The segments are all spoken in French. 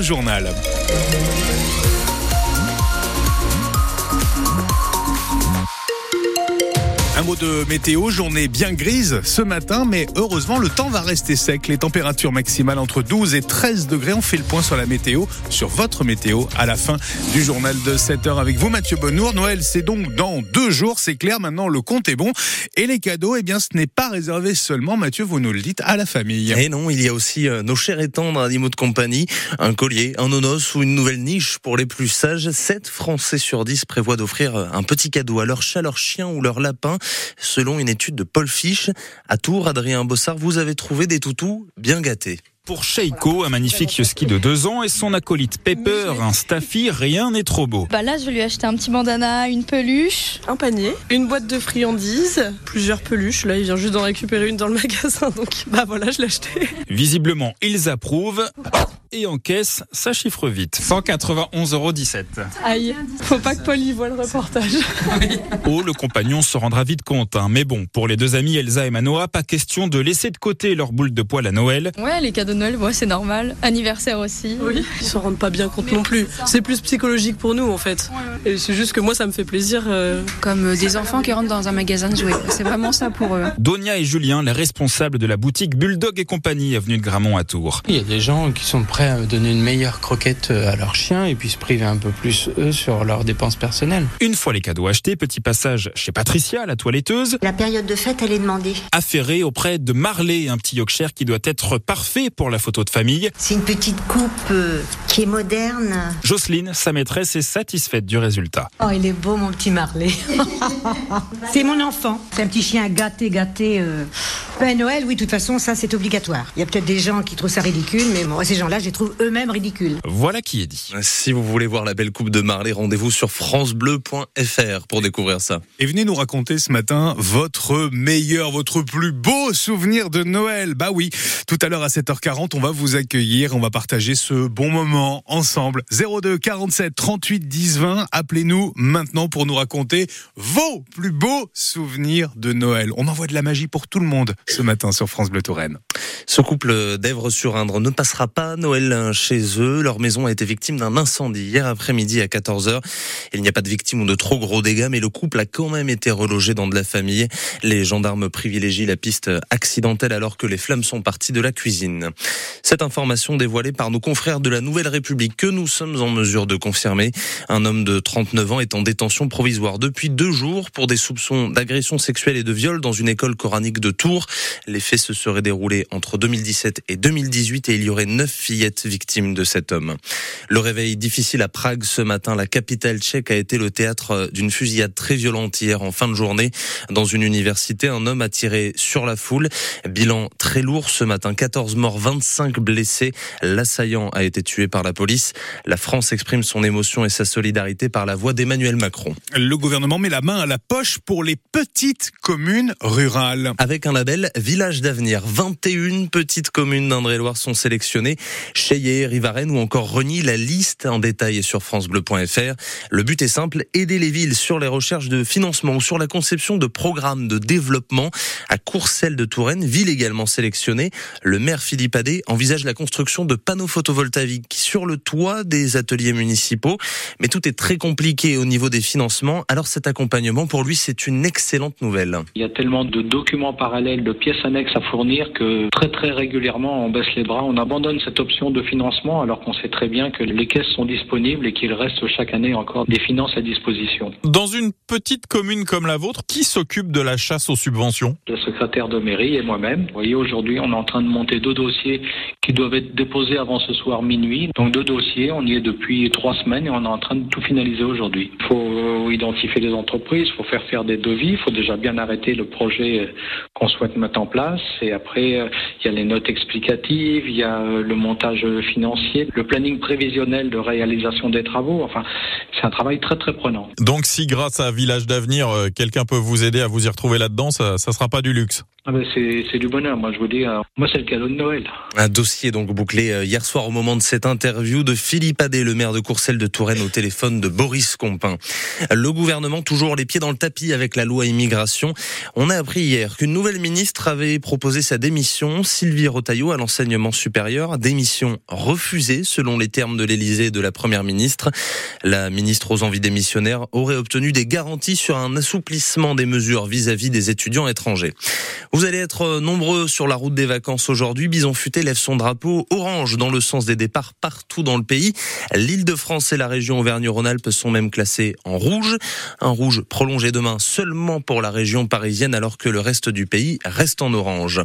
Journal. Mot de météo, journée bien grise ce matin, mais heureusement le temps va rester sec. Les températures maximales entre 12 et 13 degrés. On fait le point sur la météo, sur votre météo, à la fin du journal de 7 heures avec vous, Mathieu Bonnour. Noël, c'est donc dans deux jours, c'est clair. Maintenant, le compte est bon. Et les cadeaux, eh bien, ce n'est pas réservé seulement, Mathieu, vous nous le dites, à la famille. Et non, il y a aussi euh, nos chers et tendres animaux de compagnie, un collier, un onos ou une nouvelle niche pour les plus sages. 7 Français sur 10 prévoient d'offrir un petit cadeau à leur chat, leur chien ou leur lapin. Selon une étude de Paul Fisch, à Tours, Adrien Bossard, vous avez trouvé des toutous bien gâtés. Pour Sheiko, un magnifique husky de deux ans, et son acolyte Pepper, un staffy, rien n'est trop beau. Bah là, je vais lui acheter un petit bandana, une peluche, un panier, une boîte de friandises, plusieurs peluches. Là, il vient juste d'en récupérer une dans le magasin, donc bah voilà, je l'ai acheté. Visiblement, ils approuvent et encaisse, ça chiffre vite. 191,17 euros. Aïe, faut pas que Paul y voit le reportage. oh, le compagnon se rendra vite compte. Hein. Mais bon, pour les deux amis Elsa et Manoa, pas question de laisser de côté leur boule de poil à Noël. Ouais, les cadeaux de Noël, ouais, c'est normal. Anniversaire aussi. Oui, ils s'en rendent pas bien compte non plus. C'est plus psychologique pour nous en fait. Et c'est juste que moi, ça me fait plaisir. Euh... Comme euh, des enfants qui rentrent dans un magasin de jouets. C'est vraiment ça pour eux. Donia et Julien, les responsables de la boutique Bulldog et compagnie, avenue de Gramont à Tours. Il y a des gens qui sont prêts à donner une meilleure croquette euh, à leur chien et puis se priver un peu plus eux sur leurs dépenses personnelles. Une fois les cadeaux achetés, petit passage chez Patricia, la toiletteuse. La période de fête, elle est demandée. Affairée auprès de Marley, un petit Yorkshire qui doit être parfait pour la photo de famille. C'est une petite coupe euh, qui est moderne. Jocelyne, sa maîtresse, est satisfaite du résultat. Oh, il est beau mon petit Marley. c'est mon enfant. C'est un petit chien gâté, gâté. Euh... Ben, Noël, oui, de toute façon, ça c'est obligatoire. Il y a peut-être des gens qui trouvent ça ridicule, mais moi, ces gens-là, je les trouve eux-mêmes ridicules. Voilà qui est dit. Si vous voulez voir la belle coupe de Marley, rendez-vous sur francebleu.fr pour découvrir ça. Et venez nous raconter ce matin votre meilleur, votre plus beau souvenir de Noël. Bah oui, tout à l'heure à 7h40, on va vous accueillir, on va partager ce bon moment ensemble. 02 47 38 10 20, appelez-nous maintenant pour nous raconter vos plus beaux souvenirs de Noël. On envoie de la magie pour tout le monde ce matin sur France Bleu Touraine. Ce couple d'Èvres-sur-Indre ne passera pas Noël chez eux. Leur maison a été victime d'un incendie hier après-midi à 14h. Il n'y a pas de victime ou de trop gros dégâts, mais le couple a quand même été relogé dans de la famille. Les gendarmes privilégient la piste accidentelle alors que les flammes sont parties de la cuisine. Cette information dévoilée par nos confrères de la Nouvelle République que nous sommes en mesure de confirmer. Un homme de 39 ans est en détention provisoire depuis deux jours pour des soupçons d'agression sexuelle et de viol dans une école coranique de Tours. Les faits se seraient déroulés entre 2017 et 2018 et il y aurait neuf fillettes victimes de cet homme. Le réveil difficile à Prague ce matin. La capitale tchèque a été le théâtre d'une fusillade très violente hier en fin de journée. Dans une université, un homme a tiré sur la foule. Bilan très lourd ce matin. 14 morts, 25 blessés. L'assaillant a été tué par la police. La France exprime son émotion et sa solidarité par la voix d'Emmanuel Macron. Le gouvernement met la main à la poche pour les petites communes rurales. Avec un label Village d'avenir, 21 petites communes d'Indre-et-Loire sont sélectionnées. Cheyé, Rivaren ou encore Reny, la liste en détail est sur francebleu.fr. Le but est simple, aider les villes sur les recherches de financement ou sur la conception de programmes de développement. À Courcelles de Touraine, ville également sélectionnée, le maire Philippe Adé envisage la construction de panneaux photovoltaïques sur le toit des ateliers municipaux. Mais tout est très compliqué au niveau des financements. Alors cet accompagnement, pour lui, c'est une excellente nouvelle. Il y a tellement de documents parallèles, de pièces annexes à fournir que très très régulièrement on baisse les bras, on abandonne cette option de financement alors qu'on sait très bien que les caisses sont disponibles et qu'il reste chaque année encore des finances à disposition. Dans une petite commune comme la vôtre, qui s'occupe de la chasse aux subventions? Le secrétaire de mairie et moi-même. Vous voyez, aujourd'hui, on est en train de monter deux dossiers qui doivent être déposés avant ce soir minuit. Donc deux dossiers, on y est depuis trois semaines et on est en train de tout finaliser aujourd'hui. Il faut identifier les entreprises, il faut faire faire des devis, il faut déjà bien arrêter le projet qu'on souhaite mettre en place et après il y a les notes explicatives, il y a le montage financier, le planning prévisionnel de réalisation des travaux. Enfin, c'est un travail très très prenant. Donc si grâce à Village d'avenir, quelqu'un peut vous aider à vous y retrouver là-dedans, ça, ça sera pas du luxe. Ah ben c'est du bonheur, moi je vous dis, euh, moi c'est le cadeau de Noël. Un dossier donc bouclé hier soir au moment de cette interview de Philippe Adé, le maire de Courcelles de Touraine, au téléphone de Boris Compin. Le gouvernement toujours les pieds dans le tapis avec la loi immigration. On a appris hier qu'une nouvelle ministre avait proposé sa démission. Sylvie Rotaillot à l'enseignement supérieur. Démission refusée selon les termes de l'Élysée et de la première ministre. La ministre aux envies démissionnaires aurait obtenu des garanties sur un assouplissement des mesures vis-à-vis des étudiants étrangers. Vous allez être nombreux sur la route des vacances aujourd'hui. Bison Futé lève son drapeau orange dans le sens des départs partout dans le pays. L'île de France et la région Auvergne-Rhône-Alpes sont même classées en rouge. Un rouge prolongé demain seulement pour la région parisienne alors que le reste du pays reste en orange.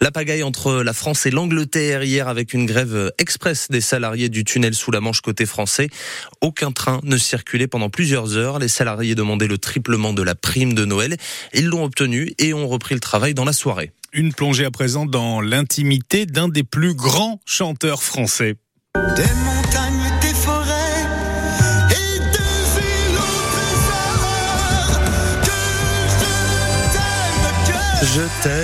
La pagaille entre la France et l'Angleterre hier avec une grève express des salariés du tunnel sous la Manche côté français. Aucun train ne circulait pendant plusieurs heures. Les salariés demandaient le triplement de la prime de Noël. Ils l'ont obtenu et ont repris le travail dans la soirée. Une plongée à présent dans l'intimité d'un des plus grands chanteurs français. Je t'aime,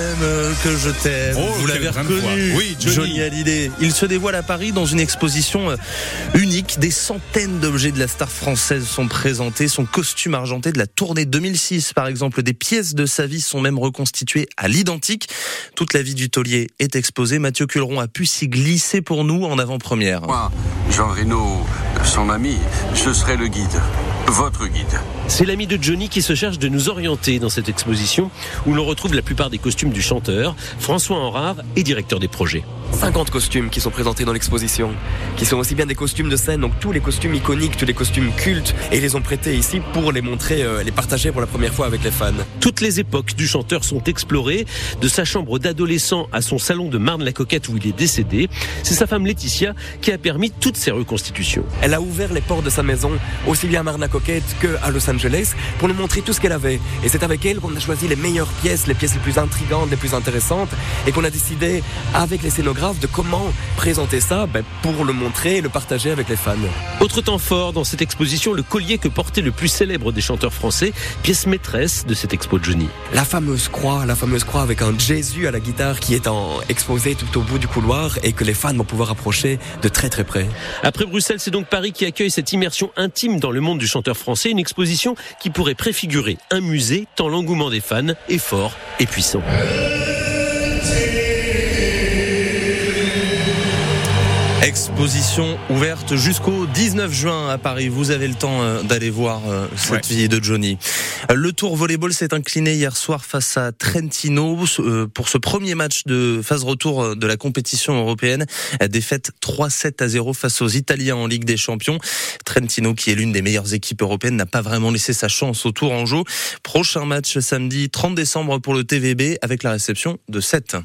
que je t'aime. Oh, Vous l'avez reconnu. Oui, Johnny. Hallyday. Il se dévoile à Paris dans une exposition euh, unique. Des centaines d'objets de la star française sont présentés. Son costume argenté de la tournée 2006, par exemple. Des pièces de sa vie sont même reconstituées à l'identique. Toute la vie du taulier est exposée. Mathieu Culeron a pu s'y glisser pour nous en avant-première. Moi, Jean Reno, son ami, je serai le guide. Votre guide. C'est l'ami de Johnny qui se cherche de nous orienter dans cette exposition où l'on retrouve la plupart des costumes du chanteur. François Henrard est directeur des projets. 50 costumes qui sont présentés dans l'exposition, qui sont aussi bien des costumes de scène, donc tous les costumes iconiques, tous les costumes cultes, et ils les ont prêtés ici pour les montrer, euh, les partager pour la première fois avec les fans. Toutes les époques du chanteur sont explorées, de sa chambre d'adolescent à son salon de Marne-la-Coquette où il est décédé. C'est sa femme Laetitia qui a permis toutes ces reconstitutions. Elle a ouvert les portes de sa maison, aussi bien à Marne-la-Coquette qu'à Los Angeles, pour nous montrer tout ce qu'elle avait. Et c'est avec elle qu'on a choisi les meilleures pièces, les pièces les plus intrigantes, les plus intéressantes, et qu'on a décidé, avec les scénographes, de comment présenter ça ben, pour le montrer et le partager avec les fans. Autre temps fort dans cette exposition, le collier que portait le plus célèbre des chanteurs français, pièce maîtresse de cette expo de Johnny. La fameuse croix, la fameuse croix avec un Jésus à la guitare qui est en exposé tout au bout du couloir et que les fans vont pouvoir approcher de très très près. Après Bruxelles, c'est donc Paris qui accueille cette immersion intime dans le monde du chanteur français, une exposition qui pourrait préfigurer un musée tant l'engouement des fans est fort et puissant. Exposition ouverte jusqu'au 19 juin à Paris. Vous avez le temps euh, d'aller voir euh, cette Ouais. vie de Johnny. Le Tour Volleyball s'est incliné hier soir face à Trentino euh, pour ce premier match de phase retour euh, de la compétition européenne. Défaite 3-7 à 0 face aux Italiens en Ligue des Champions. Trentino, qui est l'une des meilleures équipes européennes, n'a pas vraiment laissé sa chance au Tour en jeu. Prochain match samedi 30 décembre pour le TVB avec la réception de 7.